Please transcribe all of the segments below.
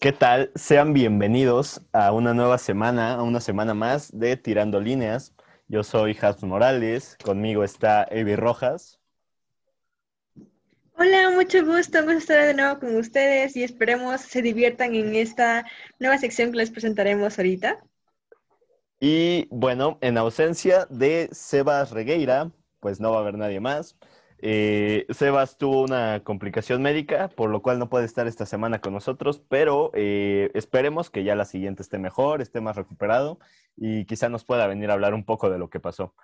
¿Qué tal? Sean bienvenidos a una nueva semana, a una semana más de Tirando Líneas. Yo soy Has Morales, conmigo está Evi Rojas. Hola, mucho gusto, gusto estar de nuevo con ustedes y esperemos se diviertan en esta nueva sección que les presentaremos ahorita. Y bueno, en ausencia de Sebas Regueira, pues no va a haber nadie más. Eh, Sebas tuvo una complicación médica, por lo cual no puede estar esta semana con nosotros, pero eh, esperemos que ya la siguiente esté mejor, esté más recuperado y quizá nos pueda venir a hablar un poco de lo que pasó.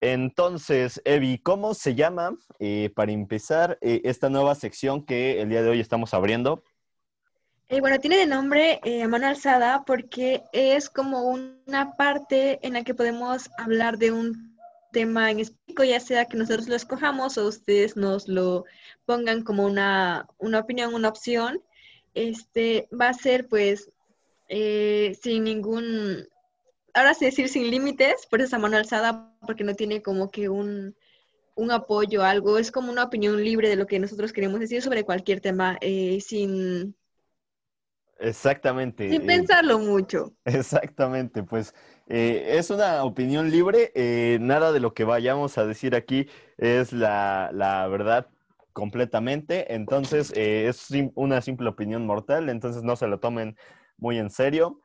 Entonces, Evi, ¿cómo se llama, eh, para empezar, esta nueva sección que el día de hoy estamos abriendo? bueno, tiene de nombre a mano alzada porque es como una parte en la que podemos hablar de un tema en específico, ya sea que nosotros lo escojamos o ustedes nos lo pongan como una, opinión, una opción, este va a ser pues eh, sin ningún, ahora sí decir sin límites, por esa mano alzada, porque no tiene como que un, un apoyo, algo, es como una opinión libre de lo que nosotros queremos decir sobre cualquier tema, eh, sin... Exactamente. Sin eh, pensarlo mucho. Exactamente, pues eh, es una opinión libre, eh, nada de lo que vayamos a decir aquí es la, verdad completamente, entonces es una simple opinión mortal, entonces no se lo tomen muy en serio.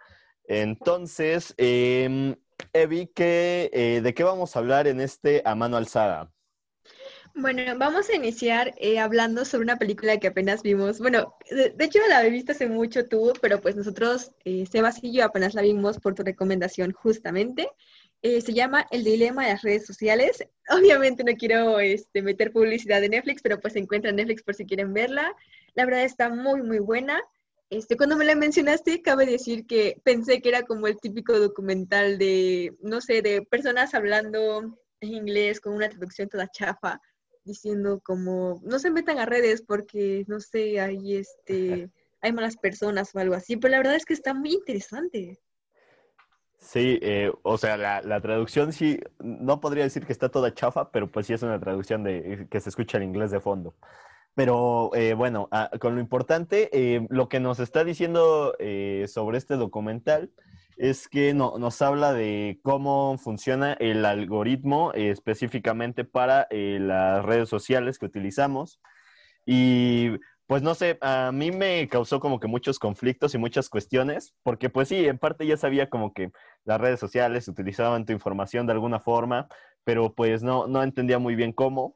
Entonces, em, Evi, ¿de qué vamos a hablar en este A Mano Alzada? Bueno, vamos a iniciar eh, hablando sobre una película que apenas vimos. Bueno, de, hecho la había visto hace mucho tú, pero pues nosotros, eh, Sebas y yo, apenas la vimos por tu recomendación justamente. Eh, se llama El Dilema de las Redes Sociales. Obviamente no quiero este, meter publicidad de Netflix, pero pues se encuentra en Netflix por si quieren verla. La verdad está muy, muy buena. Este, cuando me la mencionaste, cabe decir que pensé que era como el típico documental de, no sé, de personas hablando en inglés con una traducción toda chafa diciendo como no se metan a redes porque no sé, hay este hay malas personas o algo así, pero la verdad es que está muy interesante. Sí, eh, o sea, la, traducción sí, no podría decir que está toda chafa, pero pues sí es una traducción de que se escucha en inglés de fondo. Pero eh, bueno, ah, con lo importante, eh, lo que nos está diciendo sobre este documental es que no, nos habla de cómo funciona el algoritmo eh, específicamente para eh, las redes sociales que utilizamos. Y pues no sé, a mí me causó como que muchos conflictos y muchas cuestiones, porque pues sí, en parte ya sabía como que las redes sociales utilizaban tu información de alguna forma, pero pues no, no entendía muy bien cómo.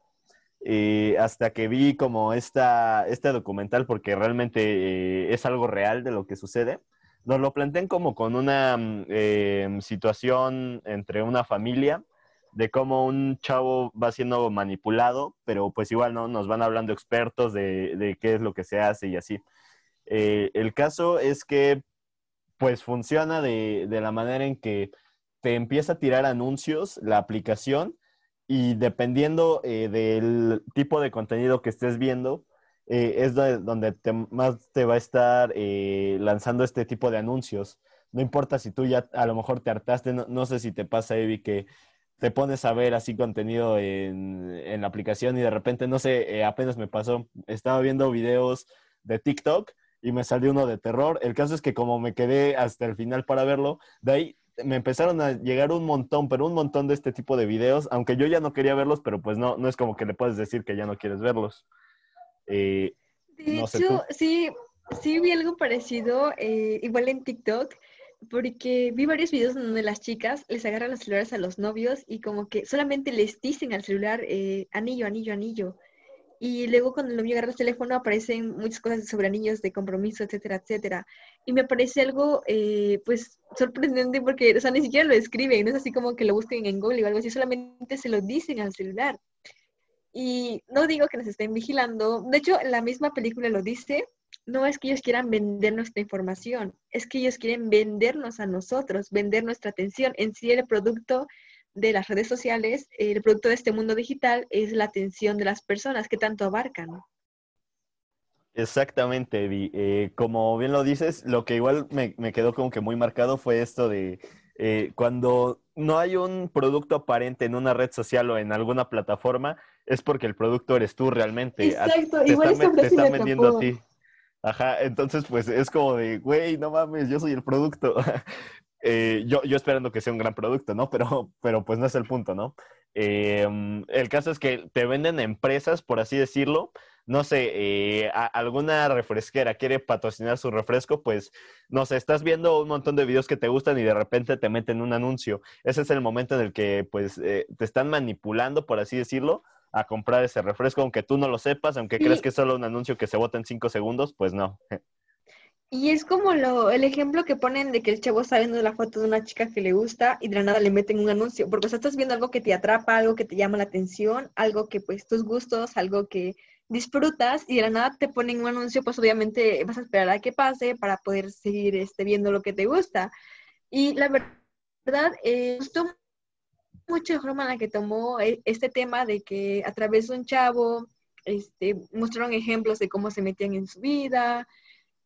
Eh, hasta que vi como esta, este documental, porque realmente es algo real de lo que sucede nos lo plantean como con una mm, em, situación entre una familia, de cómo un chavo va siendo manipulado, pero pues igual no nos van hablando expertos de, qué es lo que se hace y así. Eh, el caso es que pues funciona de, la manera en que te empieza a tirar anuncios la aplicación y dependiendo eh, del tipo de contenido que estés viendo, eh, es donde más te va a estar eh, lanzando este tipo de anuncios. No importa si tú ya a lo mejor te hartaste, no, sé si te pasa, Evi, que te pones a ver así contenido en, la aplicación y de repente, no sé, eh, apenas me pasó, estaba viendo videos de TikTok y me salió uno de terror. El caso es que como me quedé hasta el final para verlo, de ahí me empezaron a llegar un montón, pero un montón de este tipo de videos, aunque yo ya no quería verlos, pero pues no, no es como que le puedes decir que ya no quieres verlos. Eh, de hecho, sí, sí vi algo parecido, eh, igual en TikTok, porque vi varios videos donde las chicas les agarran los celulares a los novios y como que solamente les dicen al celular eh, anillo, anillo, anillo. Y luego cuando el novio agarra el teléfono aparecen muchas cosas sobre anillos de compromiso, etcétera, etcétera. Y me parece algo, pues, sorprendente porque, o sea, ni siquiera lo escriben, no es así como que lo busquen en Google o algo así, solamente se lo dicen al celular. Y no digo que nos estén vigilando, de hecho la misma película lo dice, no es que ellos quieran vender nuestra información, es que ellos quieren vendernos a nosotros, vender nuestra atención. En sí el producto de las redes sociales, el producto de este mundo digital es la atención de las personas que tanto abarcan. Exactamente, Eddie. Eh, como bien lo dices, lo que igual me, quedó como que muy marcado fue esto de eh, cuando no hay un producto aparente en una red social o en alguna plataforma, es porque el producto eres tú realmente. Exacto, igual están, te están vendiendo a ti. Ajá, entonces pues es como de, güey, no mames, yo soy el producto. Eh, yo, yo esperando que sea un gran producto, ¿no? Pero, pero pues no es el punto, ¿no? Em, el caso es que te venden empresas, por así decirlo, no sé, eh, alguna refresquera quiere patrocinar su refresco, pues, no sé, estás viendo un montón de videos que te gustan y de repente te meten un anuncio. Ese es el momento en el que, pues, eh, te están manipulando, por así decirlo, a comprar ese refresco, aunque tú no lo sepas, aunque crees que es solo un anuncio que se vota en cinco segundos, pues no. Y es como lo, el ejemplo que ponen de que el chavo está viendo la foto de una chica que le gusta y de la nada le meten un anuncio, porque o sea, estás viendo algo que te atrapa, algo que te llama la atención, algo que pues tus gustos, algo que disfrutas y de la nada te ponen un anuncio, pues obviamente vas a esperar a que pase para poder seguir este, viendo lo que te gusta. Y la verdad, eh, gustó mucho la forma en la que tomó eh, este tema de que a través de un chavo este, mostraron ejemplos de cómo se metían en su vida,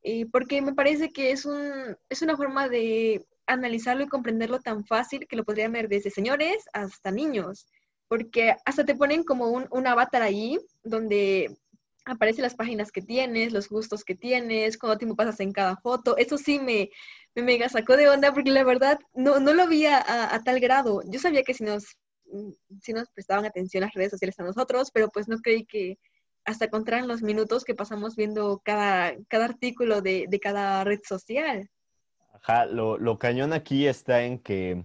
y porque me parece que es, un, es una forma de analizarlo y comprenderlo tan fácil que lo podrían ver desde señores hasta niños porque hasta te ponen como un, un avatar ahí donde aparecen las páginas que tienes, los gustos que tienes, cuánto tiempo pasas en cada foto. Eso sí me, me mega sacó de onda porque la verdad no, no lo vi a, tal grado. Yo sabía que si nos, si nos prestaban atención las redes sociales a nosotros, pero pues no creí que hasta contaran los minutos que pasamos viendo cada, cada artículo de, de cada red social. Ajá, lo, lo cañón aquí está en que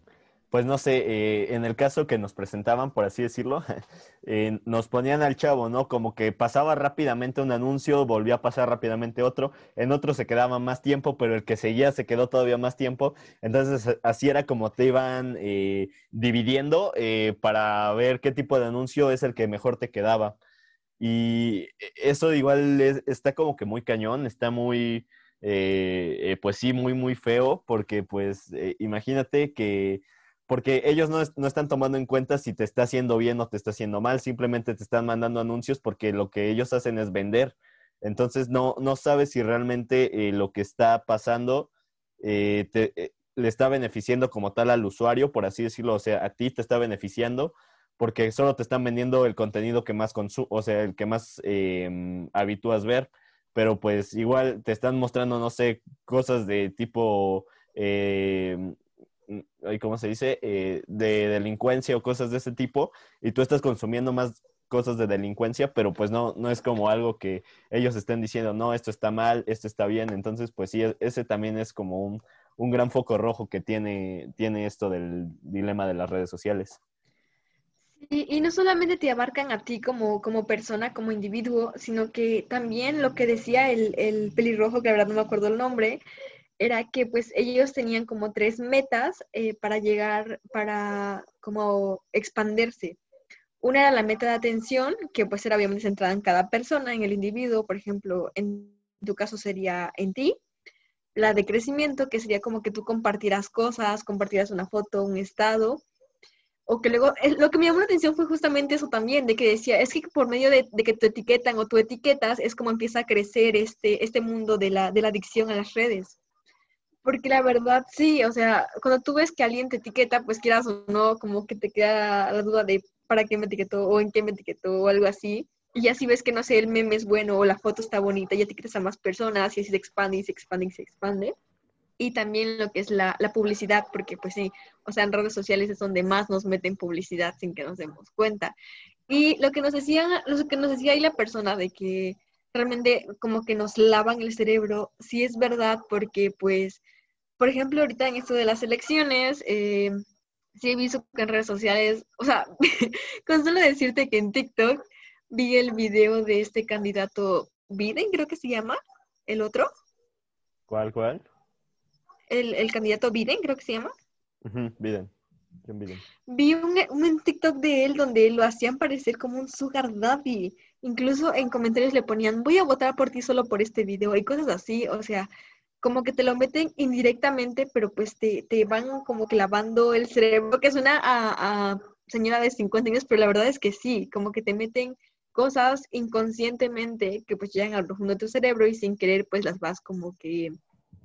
pues no sé, eh, en el caso que nos presentaban, por así decirlo, eh, nos ponían al chavo, ¿no? Como que pasaba rápidamente un anuncio, volvía a pasar rápidamente otro, en otro se quedaba más tiempo, pero el que seguía se quedó todavía más tiempo. Entonces, así era como te iban eh, dividiendo para ver qué tipo de anuncio es el que mejor te quedaba. Y eso igual está como que muy cañón, está muy, pues sí, muy, muy feo, porque pues imagínate que porque ellos no, no, están tomando en cuenta si te está haciendo bien o te está haciendo mal, simplemente te están mandando anuncios porque lo que ellos hacen es vender. Entonces no, no sabes si realmente eh, lo que está pasando eh, eh, le está beneficiando como tal al usuario, por así decirlo, o sea, a ti te está beneficiando porque solo te están vendiendo el contenido que más consumo, o sea, el que más em, habitúas ver, pero pues igual te están mostrando, no sé, cosas de tipo em, ¿cómo se dice? Eh, de delincuencia o cosas de ese tipo, y tú estás consumiendo más cosas de delincuencia, pero pues no, no es como algo que ellos estén diciendo, no, esto está mal, esto está bien, entonces pues sí, ese también es como un, un gran foco rojo que tiene, tiene esto del dilema de las redes sociales. y no solamente te abarcan a ti como, como persona, como individuo, sino que también lo que decía el, el pelirrojo, que ahora no me acuerdo el nombre, era que pues ellos tenían como tres metas eh, para llegar, para como expandirse. Una era la meta de atención, que pues era obviamente centrada en cada persona, en el individuo, por ejemplo, en tu caso sería en ti. La de crecimiento, que sería como que tú compartirás cosas, compartirás una foto, un estado. O que luego, eh, lo que me llamó la atención fue justamente eso también, de que decía, es que por medio de, que te etiquetan o tú etiquetas, es como empieza a crecer este, este mundo de la, de la adicción a las redes. Porque la verdad, sí, o sea, cuando tú ves que alguien te etiqueta, pues quieras o no, como que te queda la duda de para qué me etiquetó o en qué me etiquetó o algo así. Y ya si ves que, no sé, el meme es bueno o la foto está bonita, ya etiquetas a más personas y así se expande y se expande y se expande. Y también lo que es la, la publicidad, porque pues sí, o sea, en redes sociales es donde más nos meten publicidad sin que nos demos cuenta. Y lo que nos decían, lo que nos decía ahí la persona de que realmente como que nos lavan el cerebro, sí es verdad, porque pues por ejemplo, ahorita en esto de las elecciones, eh, sí he visto que en redes sociales, o sea, con solo decirte que en TikTok vi el video de este candidato Biden, creo que se llama, el otro. ¿Cuál, cuál? El, candidato Biden, creo que se llama. Biden. Vi un, un TikTok de él donde lo hacían parecer como un sugar daddy. Incluso en comentarios le ponían, voy a votar por ti solo por este video y cosas así. O sea, como que te lo meten indirectamente, pero pues te, te van como que lavando el cerebro, que suena a, a señora de 50 años, pero la verdad es que sí, como que te meten cosas inconscientemente que pues llegan al profundo de tu cerebro y sin querer pues las vas como que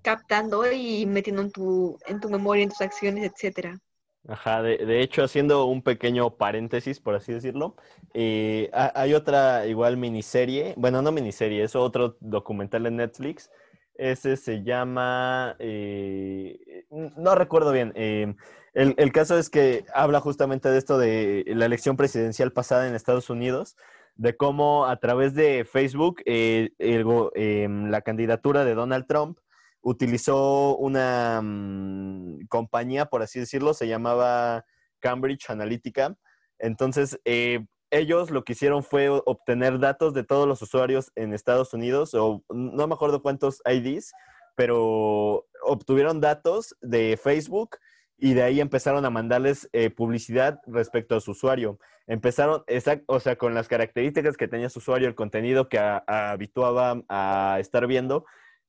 captando y metiendo en tu, en tu memoria, en tus acciones, etcétera. Ajá, de, hecho, haciendo un pequeño paréntesis, por así decirlo, eh, hay otra igual miniserie, bueno, no miniserie, es otro documental en Netflix. Ese se llama, eh, no recuerdo bien. Eh, el, caso es que habla justamente de esto de la elección presidencial pasada en Estados Unidos, de cómo a través de Facebook em, la candidatura de Donald Trump utilizó una mm, compañía, por así decirlo, se llamaba Cambridge Analytica. Entonces, eh, ellos lo que hicieron fue obtener datos de todos los usuarios en Estados Unidos, o no me acuerdo cuántos IDs, pero obtuvieron datos de Facebook y de ahí empezaron a mandarles eh, publicidad respecto a su usuario. Empezaron, o sea, con las características que tenía su usuario, el contenido que habituaba a estar viendo,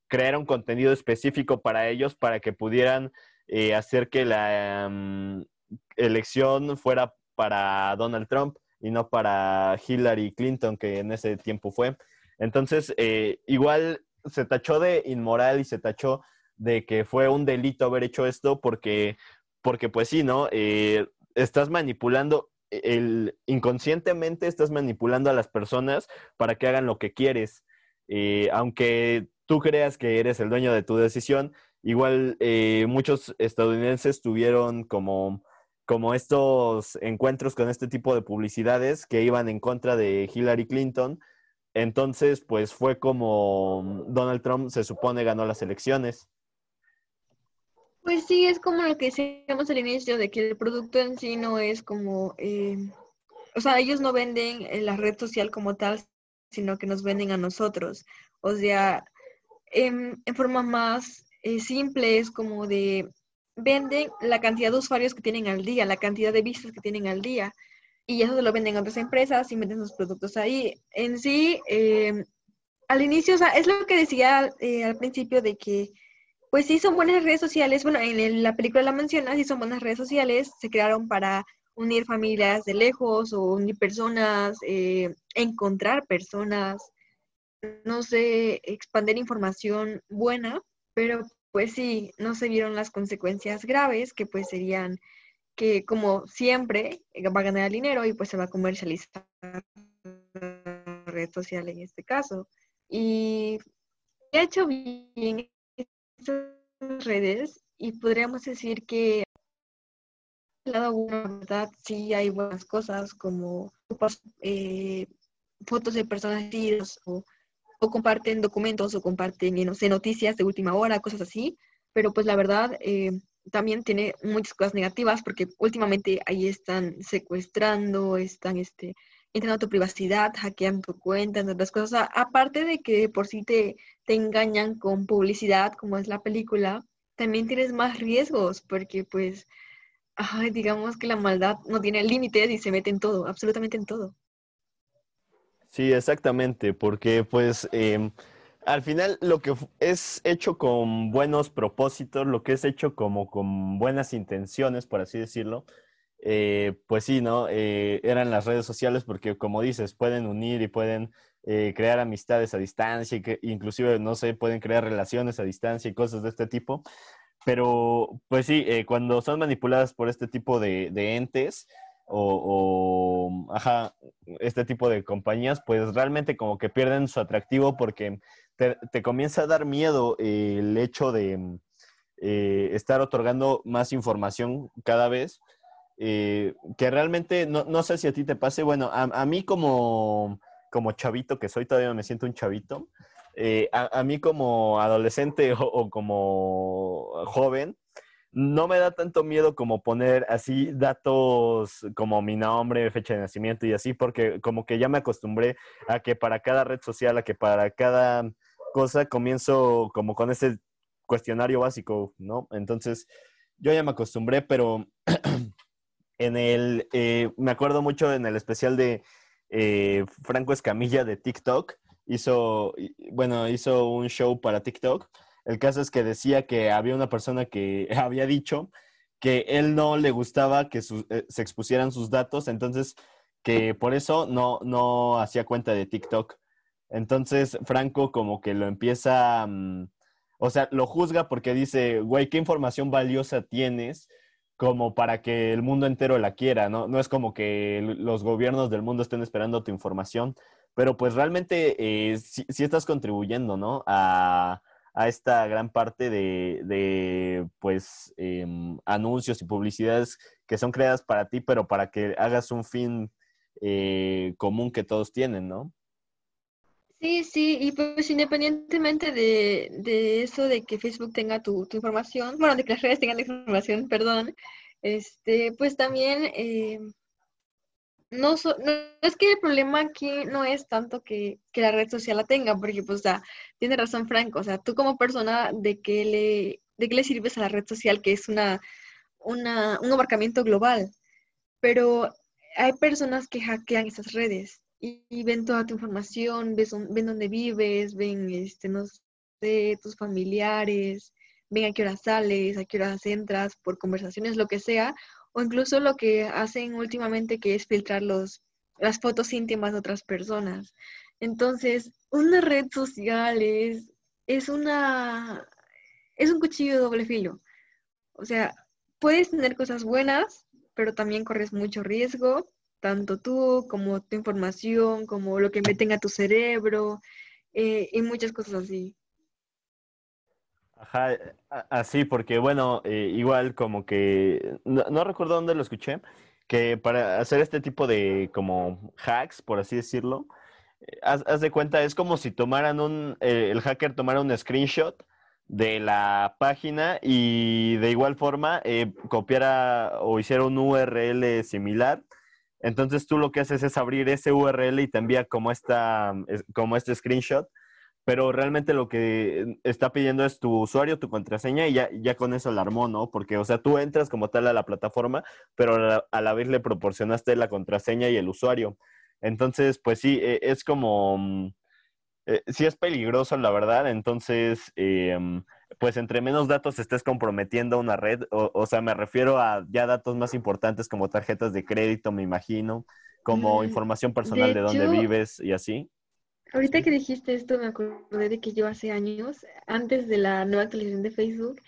crearon contenido específico para ellos para que pudieran eh, hacer que la mm, elección fuera para Donald Trump y no para Hillary Clinton, que en ese tiempo fue. Entonces, eh, igual se tachó de inmoral y se tachó de que fue un delito haber hecho esto porque, porque pues sí, ¿no? Eh, estás manipulando, el, inconscientemente estás manipulando a las personas para que hagan lo que quieres. aunque tú creas que eres el dueño de tu decisión. Igual eh, muchos estadounidenses tuvieron como, como estos encuentros con este tipo de publicidades que iban en contra de Hillary Clinton. Entonces, pues fue como Donald Trump se supone ganó las elecciones. Pues sí, es como lo que decíamos al inicio, de que el producto en sí no es como, eh, o sea, ellos no venden la red social como tal, sino que nos venden a nosotros. O sea, en, forma más eh, simple, es como de venden la cantidad de usuarios que tienen al día, la cantidad de vistas que tienen al día, y eso se lo venden a otras empresas y venden sus productos ahí. En sí, em, al inicio, o sea, es lo que decía eh, al principio de que, pues sí son buenas redes sociales, bueno, en la película la menciona, sí son buenas redes sociales, se crearon para unir familias de lejos o unir personas, eh, encontrar personas, no sé, expandir información buena, pero pues sí, no se vieron las consecuencias graves que pues serían que como siempre va a ganar dinero y pues se va a comercializar la red social en este caso. Y ha hecho bien estas redes y podríamos decir que lado bueno, verdad, sí hay buenas cosas como eh, fotos de personas o o comparten documentos o comparten, no sé, noticias de última hora, cosas así, pero pues la verdad eh, también tiene muchas cosas negativas porque últimamente ahí están secuestrando, están este, entrando a tu privacidad, hackeando tu cuenta, otras cosas. aparte de que por si te, te engañan con publicidad, como es la película, también tienes más riesgos porque pues, digamos que la maldad no tiene límites y se mete en todo, absolutamente en todo. Sí, exactamente, porque pues em, al final lo que es hecho con buenos propósitos, lo que es hecho como con buenas intenciones, por así decirlo, eh, pues sí, ¿no? Eh, eran las redes sociales porque como dices, pueden unir y pueden eh, crear amistades a distancia, que inclusive, no sé, pueden crear relaciones a distancia y cosas de este tipo. Pero, pues sí, cuando son manipuladas por este tipo de entes, o, este tipo de compañías, pues realmente como que pierden su atractivo porque te, comienza a dar miedo el hecho de eh, estar otorgando más información cada vez. Eh, que realmente, no, sé si a ti te pase, bueno, a, mí como, como chavito que soy, todavía me siento un chavito, eh, a, mí como adolescente o como joven, no me da tanto miedo como poner así datos como mi nombre, fecha de nacimiento y así, porque como que ya me acostumbré a que para cada red social, a que para cada cosa comienzo como con ese cuestionario básico, ¿no? Entonces, yo ya me acostumbré, pero en el, eh, me acuerdo mucho en el especial de eh, Franco Escamilla de TikTok, hizo, bueno, hizo un show para TikTok el caso es que decía que había una persona que había dicho que él no le gustaba que eh, se expusieran sus datos, entonces que por eso no, no hacía cuenta de TikTok. Entonces Franco como que lo empieza, mm, o sea, lo juzga porque dice, güey, ¿qué información valiosa tienes como para que el mundo entero la quiera, ¿no? No es como que los gobiernos del mundo estén esperando tu información, pero pues realmente eh, sí, estás contribuyendo, ¿no? A, esta gran parte de, pues, em, anuncios y publicidades que son creadas para ti, pero para que hagas un fin eh, común que todos tienen, ¿no? Sí, sí, y pues independientemente de, eso de que Facebook tenga tu, información, bueno, de que las redes tengan la información, perdón, este, pues también eh, no, no, es que el problema aquí no es tanto que, la red social la tenga, porque pues, o sea, tiene razón Franco, o sea, tú como persona, ¿de qué le, de qué le sirves a la red social que es una, una, un abarcamiento global? Pero hay personas que hackean esas redes y, ven toda tu información, ven dónde vives, ven, este, no sé, tus familiares, ven a qué hora sales, a qué horas entras, por conversaciones, lo que sea, o incluso lo que hacen últimamente que es filtrar los, las fotos íntimas de otras personas. Entonces, una red social es, es una es un cuchillo de doble filo. O sea, puedes tener cosas buenas, pero también corres mucho riesgo tanto tú como tu información, como lo que meten a tu cerebro eh, y muchas cosas así. Ajá, así, porque bueno, eh, igual como que, no, recuerdo dónde lo escuché, que para hacer este tipo de como hacks, por así decirlo, eh, haz, de cuenta, es como si tomaran un, el hacker tomara un screenshot de la página y de igual forma copiara o hiciera un URL similar. Entonces tú lo que haces es abrir ese URL y te envía como, esta, como este screenshot, pero realmente lo que está pidiendo es tu usuario, tu contraseña y ya, ya con eso la armó, ¿no? Porque, o sea, tú entras como tal a la plataforma, pero a la, vez le proporcionaste la contraseña y el usuario. Entonces, pues sí, e, es como, mm, eh, sí es peligroso, la verdad. Entonces, em, pues entre menos datos estés comprometiendo una red, o, sea, me refiero a ya datos más importantes como tarjetas de crédito, me imagino, como mm, información personal de, dónde vives y así. Ahorita que dijiste esto, me acordé de que yo hace años, antes de la nueva actualización de Facebook,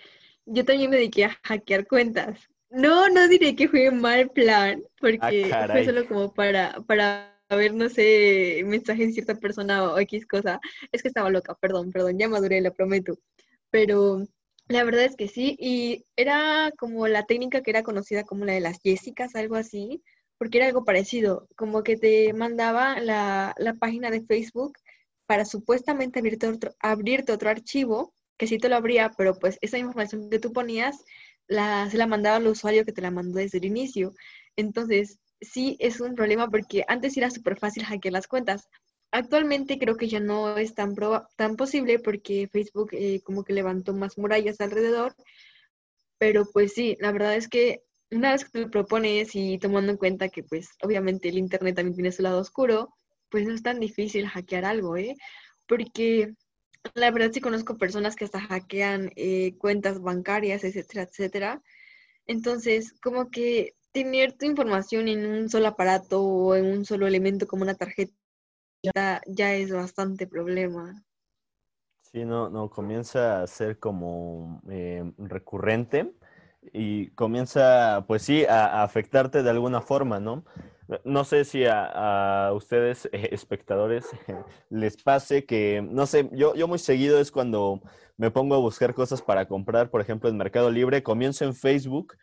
yo también me dediqué a hackear cuentas. No, no diré que fue un mal plan, porque ah, fue solo como para, para ver, no sé, mensajes de cierta persona o X cosa. Es que estaba loca, perdón, perdón, ya maduré, lo prometo pero la verdad es que sí, y era como la técnica que era conocida como la de las Jessicas, algo así, porque era algo parecido, como que te mandaba la, página de Facebook para supuestamente abrirte otro, abrirte otro archivo, que sí te lo abría, pero pues esa información que tú ponías la, se la mandaba al usuario que te la mandó desde el inicio. Entonces, sí es un problema porque antes era súper fácil hackear las cuentas, Actualmente creo que ya no es tan, tan posible porque Facebook eh, como que levantó más murallas alrededor, pero pues sí, la verdad es que una vez que lo propones y tomando en cuenta que pues obviamente el Internet también tiene su lado oscuro, pues no es tan difícil hackear algo, ¿eh? Porque la verdad sí conozco personas que hasta hackean eh, cuentas bancarias, etcétera, etcétera. Entonces, como que tener tu información en un solo aparato o en un solo elemento como una tarjeta ya, es bastante problema. Sí, no, no, comienza a ser como eh, recurrente y comienza, pues sí, a, afectarte de alguna forma, ¿no? No sé si a, ustedes, eh, espectadores, les pase que, no sé, yo, yo muy seguido es cuando me pongo a buscar cosas para comprar, por ejemplo, en Mercado Libre, comienzo en Facebook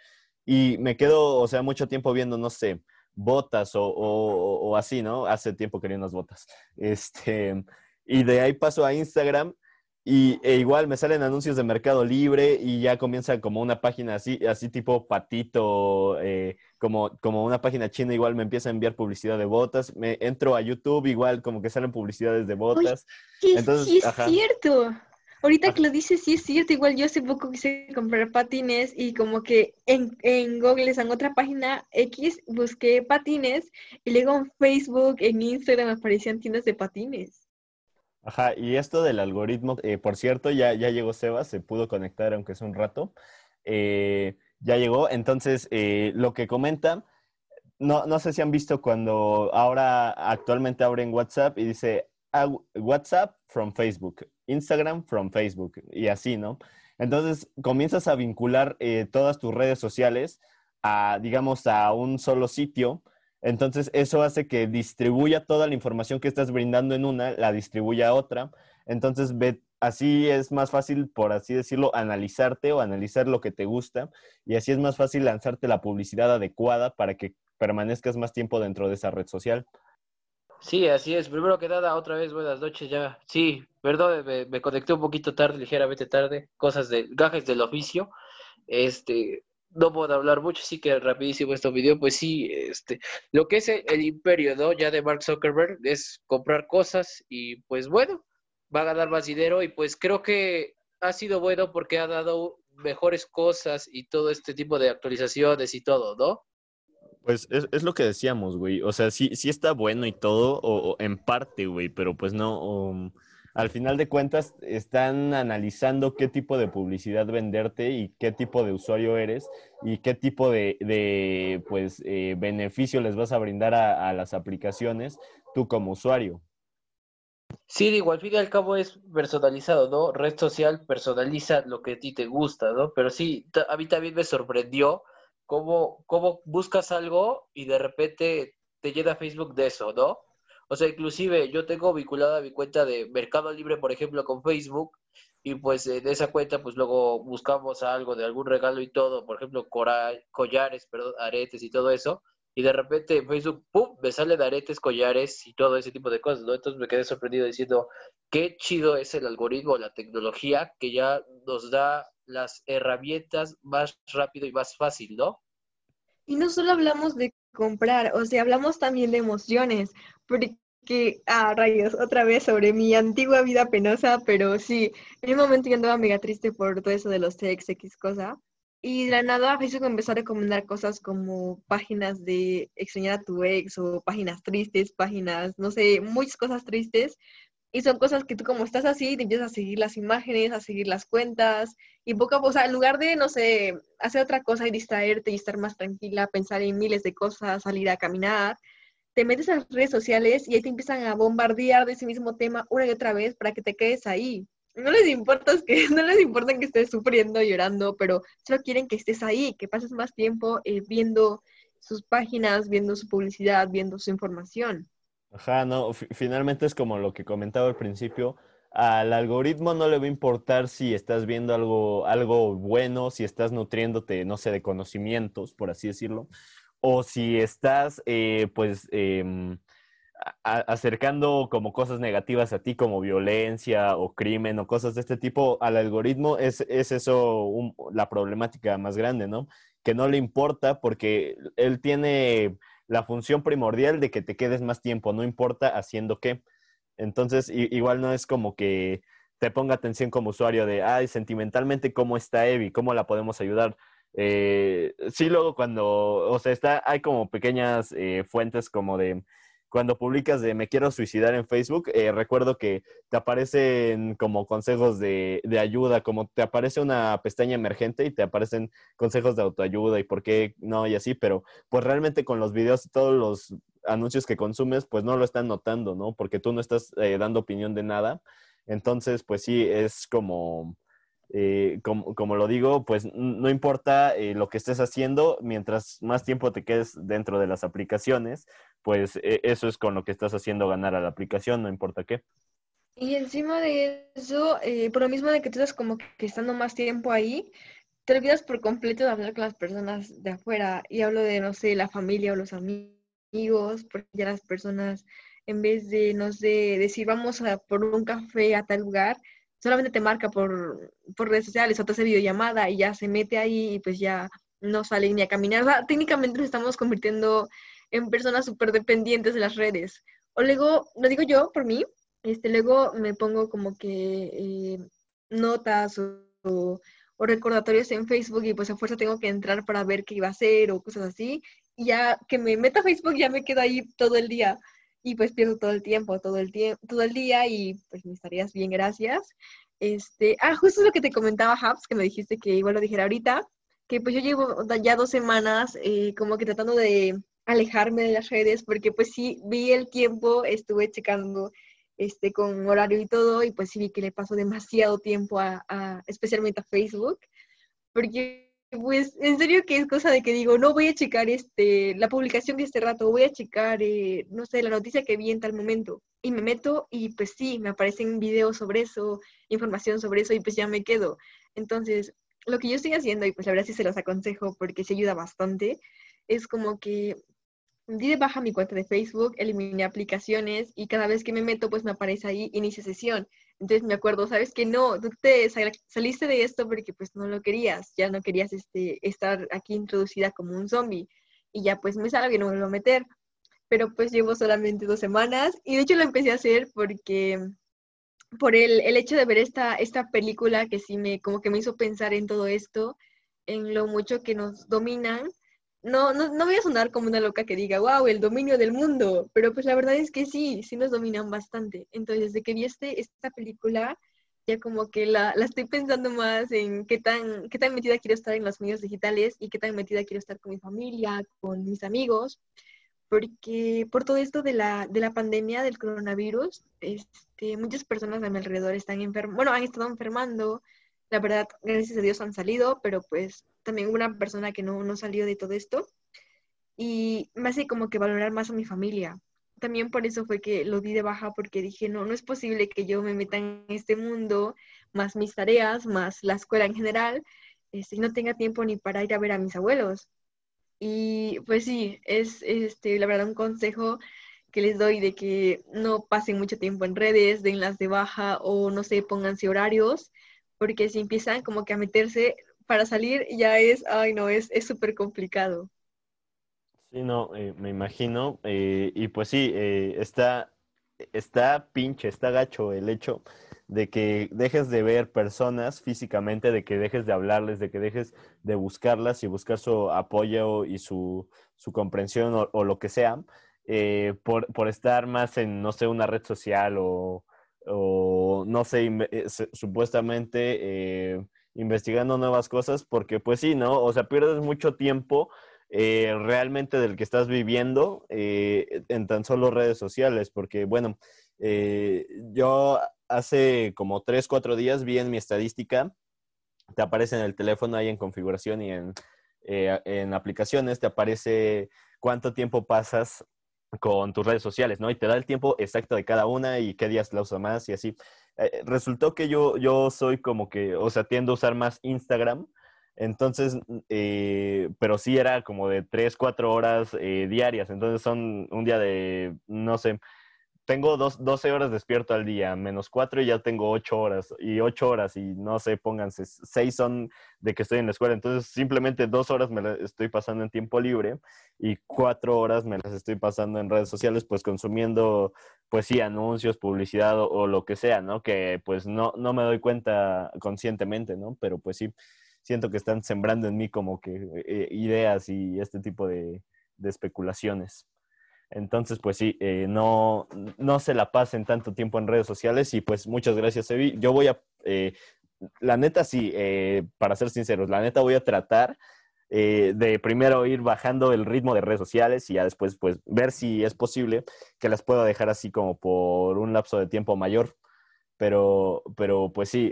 y me quedo, o sea, mucho tiempo viendo, no sé, botas o, así, ¿no? Hace tiempo quería unas botas. Este, y de ahí paso a Instagram y e igual me salen anuncios de Mercado Libre y ya comienza como una página así, así tipo patito, eh, como, como una página china, igual me empieza a enviar publicidad de botas. Me entro a YouTube, igual como que salen publicidades de botas. Entonces, sí es cierto. Ahorita que lo dices, sí es cierto. Igual yo hace poco quise comprar patines y como que en, en Google, en otra página X, busqué patines y luego en Facebook, en Instagram aparecían tiendas de patines. Ajá, y esto del algoritmo, eh, por cierto, ya, ya llegó Seba, se pudo conectar aunque es un rato. Eh, ya llegó, entonces eh, lo que comenta, no, no sé si han visto cuando ahora actualmente abren WhatsApp y dice WhatsApp from Facebook, Instagram from Facebook y así, ¿no? Entonces comienzas a vincular eh, todas tus redes sociales a, digamos, a un solo sitio. Entonces, eso hace que distribuya toda la información que estás brindando en una, la distribuya a otra. Entonces, ve, así es más fácil, por así decirlo, analizarte o analizar lo que te gusta. Y así es más fácil lanzarte la publicidad adecuada para que permanezcas más tiempo dentro de esa red social. Sí, así es. Primero que nada, otra vez buenas noches ya. Sí, perdón, me, conecté un poquito tarde, ligeramente tarde, cosas de gajes del oficio. Este, no puedo hablar mucho, así que rapidísimo este video, pues sí, este, lo que es el, imperio, ¿no? Ya de Mark Zuckerberg es comprar cosas y pues bueno, va a ganar más dinero y pues creo que ha sido bueno porque ha dado mejores cosas y todo este tipo de actualizaciones y todo, ¿no? Pues es, es, lo que decíamos, güey. O sea, sí, sí está bueno y todo, o, en parte, güey, pero pues no. Um, al final de cuentas, están analizando qué tipo de publicidad venderte y qué tipo de usuario eres y qué tipo de, de pues, eh, beneficio les vas a brindar a, las aplicaciones tú como usuario. Sí, digo, al fin y al cabo es personalizado, ¿no? Red social personaliza lo que a ti te gusta, ¿no? Pero sí, a mí también me sorprendió cómo, cómo buscas algo y de repente te llena Facebook de eso, ¿no? O sea, inclusive yo tengo vinculada mi cuenta de Mercado Libre, por ejemplo, con Facebook, y pues de esa cuenta, pues luego buscamos algo de algún regalo y todo, por ejemplo, collares, perdón, aretes y todo eso, y de repente en Facebook, ¡pum!, me salen aretes, collares y todo ese tipo de cosas, ¿no? Entonces me quedé sorprendido diciendo, qué chido es el algoritmo, la tecnología que ya nos da las herramientas más rápido y más fácil, ¿no? Y no solo hablamos de comprar, o sea, hablamos también de emociones, porque, ah, rayos, otra vez sobre mi antigua vida penosa, pero sí, en un momento yo andaba mega triste por todo eso de los TX, X cosa, y de la nada Facebook empezó a recomendar cosas como páginas de extrañar a tu ex, o páginas tristes, páginas, no sé, muchas cosas tristes, y son cosas que tú como estás así, te empiezas a seguir las imágenes, a seguir las cuentas, y poco a poco, o sea, en lugar de, no sé, hacer otra cosa y distraerte y estar más tranquila, pensar en miles de cosas, salir a caminar, te metes a las redes sociales y ahí te empiezan a bombardear de ese mismo tema una y otra vez para que te quedes ahí. No les importa que, no les importa que estés sufriendo, llorando, pero solo quieren que estés ahí, que pases más tiempo eh, viendo sus páginas, viendo su publicidad, viendo su información. Ajá, no, finalmente es como lo que comentaba al principio. Al algoritmo no le va a importar si estás viendo algo, algo bueno, si estás nutriéndote, no sé, de conocimientos, por así decirlo, o si estás, eh, pues, em, acercando como cosas negativas a ti, como violencia o crimen o cosas de este tipo, al algoritmo es, es eso la problemática más grande, ¿no? Que no le importa porque él tiene la función primordial de que te quedes más tiempo, no importa haciendo qué. Entonces, igual no es como que te ponga atención como usuario de, ay, sentimentalmente, ¿cómo está Evi? ¿Cómo la podemos ayudar? Eh, sí, luego cuando, o sea, está, hay como pequeñas eh, fuentes como de, cuando publicas de me quiero suicidar en Facebook, eh, recuerdo que te aparecen como consejos de, ayuda, como te aparece una pestaña emergente y te aparecen consejos de autoayuda y por qué no y así, pero pues realmente con los videos y todos los anuncios que consumes, pues no lo están notando, ¿no? Porque tú no estás dando opinión de nada. Entonces, pues sí, es como... Eh, como, como, lo digo, pues no importa lo que estés haciendo, mientras más tiempo te quedes dentro de las aplicaciones, pues e, eso es con lo que estás haciendo ganar a la aplicación, no importa qué. Y encima de eso, eh, por lo mismo de que tú estás como que estando más tiempo ahí, te olvidas por completo de hablar con las personas de afuera. Y hablo de, no sé, la familia o los amigos, porque ya las personas, en vez de, no sé, decir vamos a por un café a tal lugar, solamente te marca por, por redes sociales o te hace videollamada y ya se mete ahí y pues ya no sale ni a caminar. O sea, técnicamente nos estamos convirtiendo en personas súper dependientes de las redes. O luego, lo digo yo por mí, este, luego me pongo como que eh, notas o, recordatorios en Facebook y pues a fuerza tengo que entrar para ver qué iba a hacer o cosas así. Y ya que me meta a Facebook ya me quedo ahí todo el día y pues pierdo todo el tiempo, todo el tiempo, todo el día y pues mis tareas bien, gracias. Este, ah, justo lo que te comentaba, Habs, que me dijiste que igual lo dijera ahorita, que pues yo llevo ya dos semanas eh, como que tratando de alejarme de las redes porque pues sí vi el tiempo, estuve checando este con horario y todo y pues sí vi que le paso demasiado tiempo a, especialmente a Facebook porque pues en serio que es cosa de que digo, no voy a checar este, la publicación de este rato, voy a checar, eh, no sé, la noticia que vi en tal momento. Y me meto y pues sí, me aparecen videos sobre eso, información sobre eso y pues ya me quedo. Entonces, lo que yo estoy haciendo, y pues la verdad sí se los aconsejo porque se ayuda bastante, es como que di de baja mi cuenta de Facebook, eliminé aplicaciones y cada vez que me meto pues me aparece ahí inicia sesión. Entonces me acuerdo, sabes que no, tú te saliste de esto porque pues no lo querías, ya no querías este, estar aquí introducida como un zombie y ya pues me salgo y no me vuelvo a meter. Pero pues llevo solamente dos semanas y de hecho lo empecé a hacer porque por el, el hecho de ver esta, esta película que sí me como que me hizo pensar en todo esto, en lo mucho que nos dominan no, no, no voy a sonar como una loca que diga, wow, el dominio del mundo, pero pues la verdad es que sí, sí nos dominan bastante. Entonces, desde que vi este, esta película, ya como que la, la, estoy pensando más en qué tan, qué tan metida quiero estar en los medios digitales y qué tan metida quiero estar con mi familia, con mis amigos, porque por todo esto de la, de la pandemia del coronavirus, este, muchas personas a mi alrededor están enfermas, bueno, han estado enfermando, la verdad, gracias a Dios han salido, pero pues también una persona que no, no salió de todo esto. Y me hace como que valorar más a mi familia. También por eso fue que lo di de baja, porque dije, no, no es posible que yo me meta en este mundo, más mis tareas, más la escuela en general, este, no tenga tiempo ni para ir a ver a mis abuelos. Y pues sí, es este, la verdad un consejo que les doy de que no pasen mucho tiempo en redes, denlas de baja o no sé, pónganse horarios, porque si empiezan como que a meterse, para salir ya es, ay no, es súper complicado. Sí, no, eh, me imagino. Eh, y pues sí, eh, está, está pinche, está gacho el hecho de que dejes de ver personas físicamente, de que dejes de hablarles, de que dejes de buscarlas y buscar su apoyo y su, su comprensión o, lo que sea, por, por, estar más en, no sé, una red social o, o no sé, supuestamente investigando nuevas cosas, porque pues sí, ¿no? O sea, pierdes mucho tiempo eh, realmente del que estás viviendo eh, en tan solo redes sociales, porque bueno, eh, yo hace como tres, cuatro días vi en mi estadística, te aparece en el teléfono ahí en configuración y en, en aplicaciones, te aparece cuánto tiempo pasas con tus redes sociales, ¿no? Y te da el tiempo exacto de cada una y qué días la usas más y así. Eh, resultó que yo, yo soy como que, o sea, tiendo a usar más Instagram, entonces, eh, pero sí era como de 3, 4 horas eh, diarias, entonces son un día de, no sé, tengo dos, 12 horas despierto al día, menos 4 y ya tengo 8 horas, y 8 horas, y no sé, pónganse, 6 son de que estoy en la escuela, entonces simplemente 2 horas me las estoy pasando en tiempo libre y 4 horas me las estoy pasando en redes sociales, pues consumiendo, pues sí, anuncios, publicidad o, lo que sea, ¿no? Que pues no, no me doy cuenta conscientemente, ¿no? Pero pues sí, siento que están sembrando en mí como que eh, ideas y este tipo de, de especulaciones. Entonces, pues sí, eh, no, no se la pasen tanto tiempo en redes sociales y pues muchas gracias, Evi. Yo voy a, eh, la neta sí, eh, para ser sinceros, la neta voy a tratar de primero ir bajando el ritmo de redes sociales y ya después pues ver si es posible que las pueda dejar así como por un lapso de tiempo mayor. Pero, pero pues sí,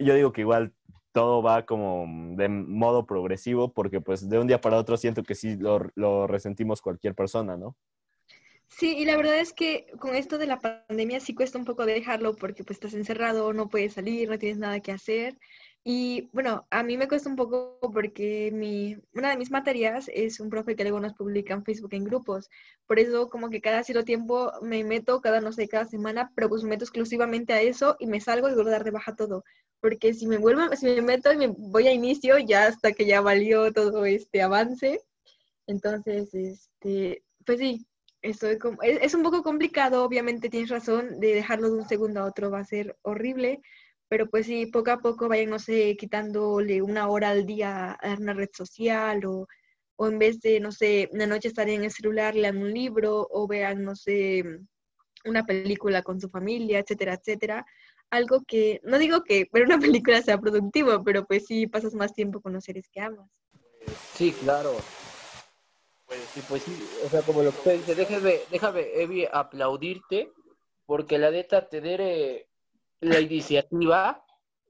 yo, digo que igual todo va como de modo progresivo porque pues de un día para otro siento que sí lo resentimos cualquier persona, ¿no? Sí, y la verdad es que con esto de la pandemia sí cuesta un poco dejarlo porque pues estás encerrado, no puedes salir, no tienes nada que hacer. Y bueno, a mí me cuesta un poco porque mi, una de mis materias es un profe que luego nos publica en Facebook en grupos. Por eso como que cada cierto tiempo me meto, cada, no sé, cada semana, pero pues me meto exclusivamente a eso y me salgo y vuelvo a dar de baja todo. Porque si me vuelvo, si me meto y me voy a inicio, ya hasta que ya valió todo este avance. Entonces, este, pues sí, Estoy como, es, un poco complicado, obviamente tienes razón, de dejarlo de un segundo a otro va a ser horrible, pero pues sí, poco a poco vayan, no sé, quitándole una hora al día a una red social o, o en vez de, no sé, una noche estar en el celular, lean un libro o vean, no sé, una película con su familia, etcétera, etcétera. Algo que, no digo que ver una película sea productivo, pero pues sí pasas más tiempo con los seres que amas. Sí, claro. Pues sí, pues sí, o sea, como lo que usted dice, déjame, déjame, Evi, aplaudirte, porque la neta, tener eh, la iniciativa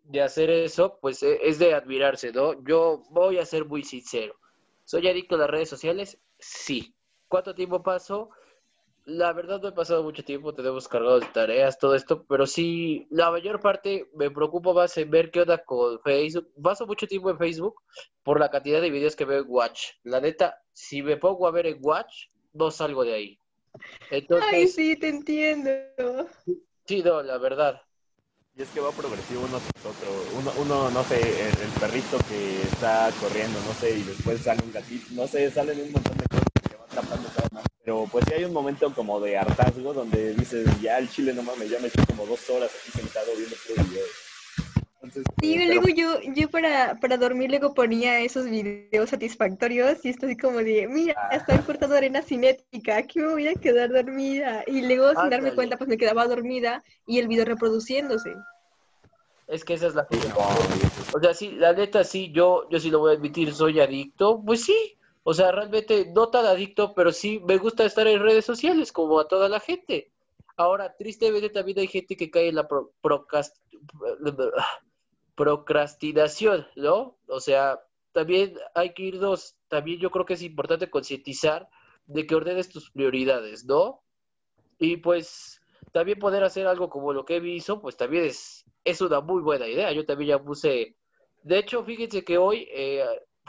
de hacer eso, pues e, es de admirarse, ¿no? Yo voy a ser muy sincero. ¿Soy adicto a las redes sociales? Sí. ¿Cuánto tiempo paso? La verdad no he pasado mucho tiempo, tenemos cargados de tareas, todo esto, pero sí, la mayor parte me preocupa más en ver qué onda con Facebook. Paso mucho tiempo en Facebook por la cantidad de videos que veo en Watch. La neta, si me pongo a ver en Watch, no salgo de ahí. Entonces, Ay, sí, te entiendo. Sí, no, la verdad. Y es que va progresivo uno tras otro. Uno, uno no sé, el, perrito que está corriendo, no sé, y después sale un gatito, no sé, salen un montón de cosas que van tapando cada más. Pero pues sí hay un momento como de hartazgo donde dices, ya el chile no mames, ya me eché como dos horas aquí sentado viendo este video. sí, eh, luego yo, yo para, para dormir luego ponía esos videos satisfactorios y estoy como de, mira, ah. estoy cortando arena cinética, aquí me voy a quedar dormida. Y luego sin darme cuenta pues me quedaba dormida y el video reproduciéndose. Es que esa es la O sea, sí, la neta sí, yo, yo sí lo voy a admitir, soy adicto. Pues sí, o sea, realmente no tan adicto, pero sí me gusta estar en redes sociales como a toda la gente. Ahora, tristemente también hay gente que cae en la procrastinación, ¿no? O sea, también hay que irnos, también yo creo que es importante concientizar de que ordenes tus prioridades, ¿no? Y pues también poder hacer algo como lo que hizo, pues también es, es una muy buena idea. Yo también ya puse, de hecho, fíjense que hoy eh,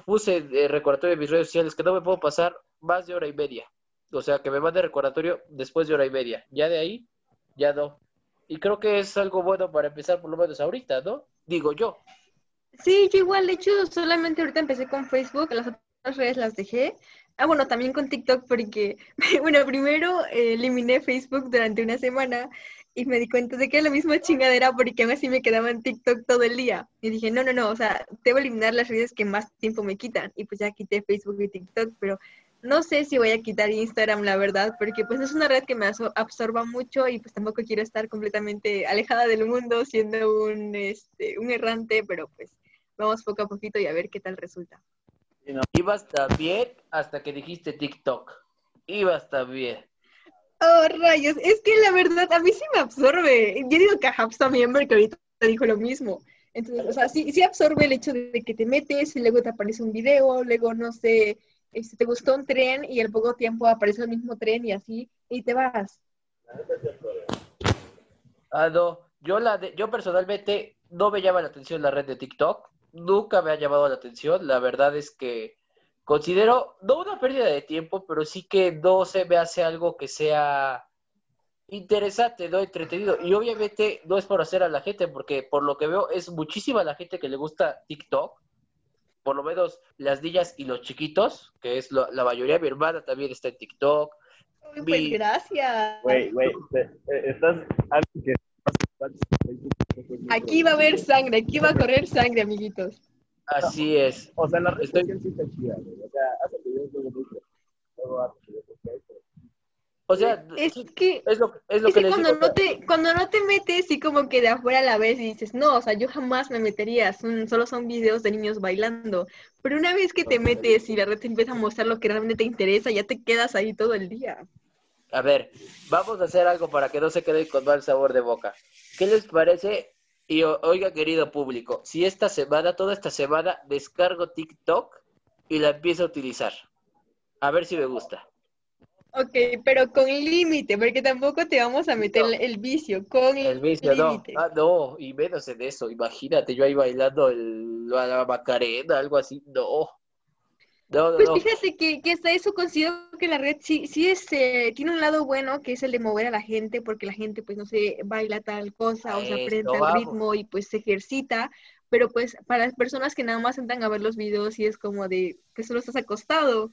puse de recordatorio en mis redes sociales que no me puedo pasar más de hora y media. O sea, que me mande recordatorio después de hora y media. Ya de ahí, ya no. Y creo que es algo bueno para empezar por lo menos ahorita, ¿no? Digo yo. Sí, yo igual, de hecho, solamente ahorita empecé con Facebook, otras redes las dejé. Ah, bueno, también con TikTok porque, bueno, primero eh, eliminé Facebook durante una semana y me di cuenta de que era la misma chingadera porque aún así me quedaba en TikTok todo el día. Y dije, no, no, no, o sea, debo eliminar las redes que más tiempo me quitan. Y pues ya quité Facebook y TikTok, pero no sé si voy a quitar Instagram, la verdad, porque pues es una red que me absorba mucho y pues tampoco quiero estar completamente alejada del mundo siendo un, este, un errante, pero pues vamos poco a poquito y a ver qué tal resulta. Ibas también hasta que dijiste TikTok. Ibas también. Oh, rayos. Es que la verdad, a mí sí me absorbe. Yo digo que a Habs también, porque ahorita te dijo lo mismo. Entonces, o sea, sí, sí absorbe el hecho de que te metes y luego te aparece un video, luego, no sé, este, te gustó un tren y al poco tiempo aparece el mismo tren y así, y te vas. Ah, no. Yo, la de, yo personalmente no me llama la atención la red de TikTok. Nunca me ha llamado la atención. La verdad es que considero, no una pérdida de tiempo, pero sí que no se me hace algo que sea interesante, no entretenido. Y obviamente no es por hacer a la gente, porque por lo que veo es muchísima la gente que le gusta TikTok. Por lo menos las niñas y los chiquitos, que es la mayoría. Mi hermana también está en TikTok. Uy, gracias. Güey, güey, estás... Aquí va a haber sangre, aquí va a correr sangre, amiguitos. Así es. O sea, la Estoy... sí está chida, O sea, hace que yo mucho. o sea, es que, es lo, es lo que, cuando, no te, cuando no te metes y como que de afuera a la vez y dices, no, o sea, yo jamás me metería, son, solo son videos de niños bailando. Pero una vez que te metes y la red te empieza a mostrar lo que realmente te interesa, ya te quedas ahí todo el día. A ver, vamos a hacer algo para que no se quede con mal sabor de boca. ¿Qué les parece y oiga, querido público, si esta semana, toda esta semana, descargo TikTok y la empiezo a utilizar. A ver si me gusta. Ok, pero con límite, porque tampoco te vamos a meter el vicio, con el vicio, no. Ah, no, y menos en eso. Imagínate, yo ahí bailando el, la Macarena, algo así. No pues fíjate que, que, hasta eso considero que la red sí, sí es, este, tiene un lado bueno que es el de mover a la gente, porque la gente pues no sé, baila tal cosa o se aprende el ritmo y pues se ejercita, pero pues para las personas que nada más entran a ver los videos y es como de que solo estás acostado.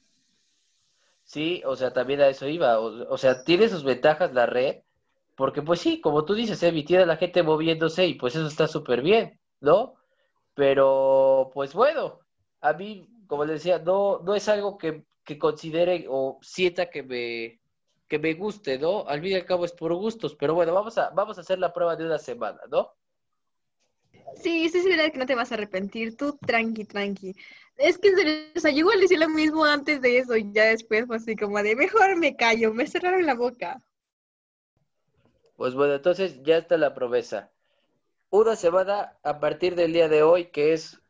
Sí, o sea, también a eso iba, o, sea, tiene sus ventajas la red, porque pues sí, como tú dices, eh, a la gente moviéndose y pues eso está súper bien, ¿no? Pero pues bueno, a mí como les decía, no, no es algo que, considere o sienta que me, que me guste, ¿no? Al fin y al cabo es por gustos, pero bueno, vamos a, vamos a hacer la prueba de una semana, ¿no? Sí, sí, sí, verdad que no te vas a arrepentir, tú tranqui, tranqui. Es que, o sea, yo igual decía lo mismo antes de eso y ya después fue así como de, mejor me callo, me cerraron la boca. Pues bueno, entonces ya está la promesa. una semana a partir del día de hoy, que es,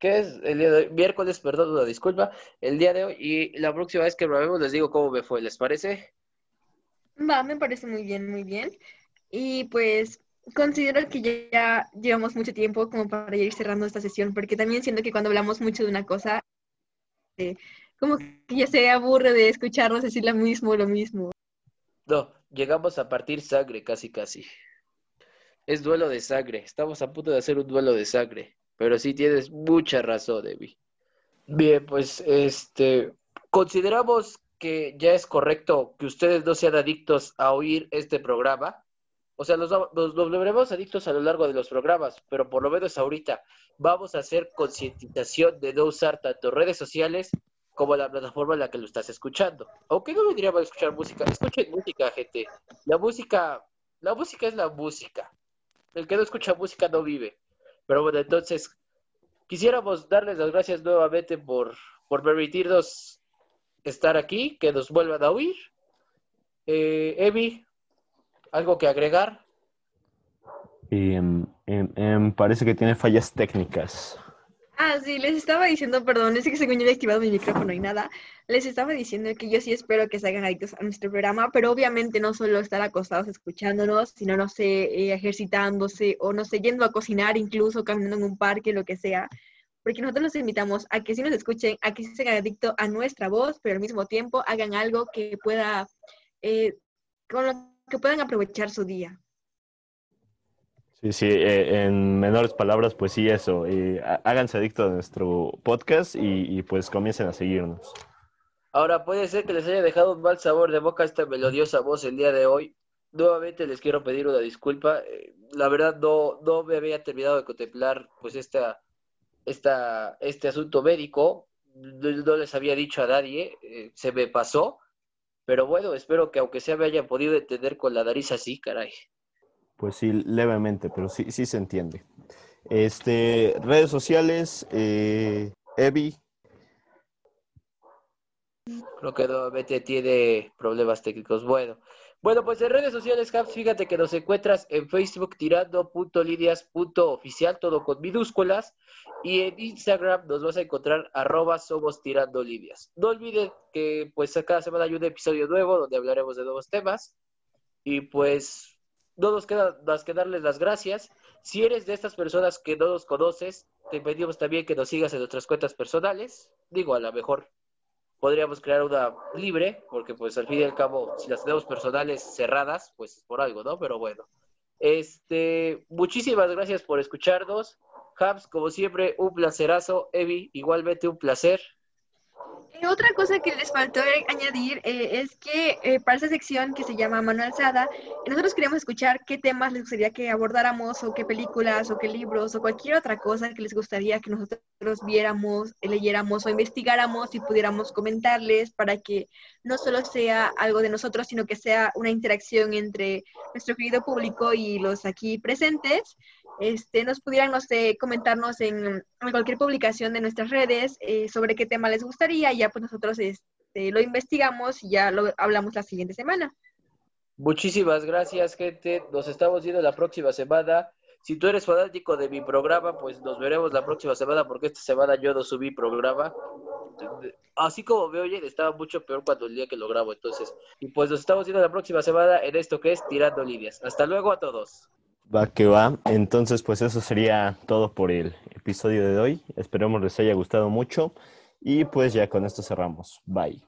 que es el día de miércoles, perdón, una disculpa, el día de hoy, y la próxima vez que grabemos les digo cómo me fue, ¿les parece? Va, me parece muy bien, muy bien. Y pues considero que ya llevamos mucho tiempo como para ir cerrando esta sesión, porque también siento que cuando hablamos mucho de una cosa, eh, como que ya se aburre de escucharnos decir lo mismo, lo mismo. No, llegamos a partir sangre casi casi. Es duelo de sangre, estamos a punto de hacer un duelo de sangre, pero sí tienes mucha razón, Evi. Bien, pues este, consideramos que ya es correcto que ustedes no sean adictos a oír este programa, o sea, los, los, volveremos adictos a lo largo de los programas, pero por lo menos ahorita vamos a hacer concientización de no usar tanto redes sociales como la plataforma en la que lo estás escuchando. Aunque no vendría a escuchar música, escuchen música, gente. La música, la música es la música. El que no escucha música no vive. Pero bueno, entonces, quisiéramos darles las gracias nuevamente por, por permitirnos estar aquí, que nos vuelvan a oír. Eh, Emi, ¿Algo que agregar? Em, em, em, parece que tiene fallas técnicas. Ah, sí, les estaba diciendo, perdón, es que se me había activado mi micrófono y nada. Les estaba diciendo que yo sí espero que se hagan adictos a nuestro programa, pero obviamente no solo estar acostados escuchándonos, sino, no sé, eh, ejercitándose o, no sé, yendo a cocinar, incluso caminando en un parque, lo que sea. Porque nosotros los invitamos a que sí nos escuchen, a que se hagan adictos a nuestra voz, pero al mismo tiempo hagan algo que pueda, eh, con lo que puedan aprovechar su día. Sí, sí, eh, en menores palabras, pues sí, eso. Eh, háganse adictos a nuestro podcast y, pues comiencen a seguirnos. Ahora, puede ser que les haya dejado un mal sabor de boca esta melodiosa voz el día de hoy. Nuevamente les quiero pedir una disculpa. Eh, la verdad, no, no me había terminado de contemplar pues esta, esta, este asunto médico. No, les había dicho a nadie, se me pasó. Pero bueno, espero que aunque sea me hayan podido entender con la nariz así, caray. Pues sí, levemente, pero sí, sí se entiende. Este, redes sociales, eh, Evi. Creo que nuevamente tiene problemas técnicos. Bueno, bueno, pues en redes sociales, Caps, fíjate que nos encuentras en Facebook tirando.lidias.oficial, todo con minúsculas, y en Instagram nos vas a encontrar arroba somos tirando lidias. No olviden que pues cada semana hay un episodio nuevo donde hablaremos de nuevos temas, y pues no nos queda más que darles las gracias. Si eres de estas personas que no nos conoces, te pedimos también que nos sigas en nuestras cuentas personales. Digo, a lo mejor podríamos crear una libre, porque pues al fin y al cabo, si las tenemos personales cerradas, pues por algo, ¿no? Pero bueno. Este, muchísimas gracias por escucharnos. Habs, como siempre, un placerazo. Evi, igualmente un placer. Otra cosa que les faltó añadir eh, es que eh, para esta sección que se llama Mano Alzada, nosotros queríamos escuchar qué temas les gustaría que abordáramos, o qué películas, o qué libros, o cualquier otra cosa que les gustaría que nosotros viéramos, leyéramos o investigáramos y pudiéramos comentarles para que no solo sea algo de nosotros, sino que sea una interacción entre nuestro querido público y los aquí presentes este, nos pudieran, no sé, comentarnos en, cualquier publicación de nuestras redes eh, sobre qué tema les gustaría y ya pues nosotros este, lo investigamos y ya lo hablamos la siguiente semana. Muchísimas gracias, gente. Nos estamos viendo la próxima semana. Si tú eres fanático de mi programa, pues nos veremos la próxima semana porque esta semana yo no subí programa. Así como me oyen, estaba mucho peor cuando el día que lo grabo. Entonces, y pues nos estamos viendo la próxima semana en esto que es Tirando Líneas. Hasta luego a todos. Va que va. Entonces, pues eso sería todo por el episodio de hoy. Esperemos les haya gustado mucho. Y pues ya con esto cerramos. Bye.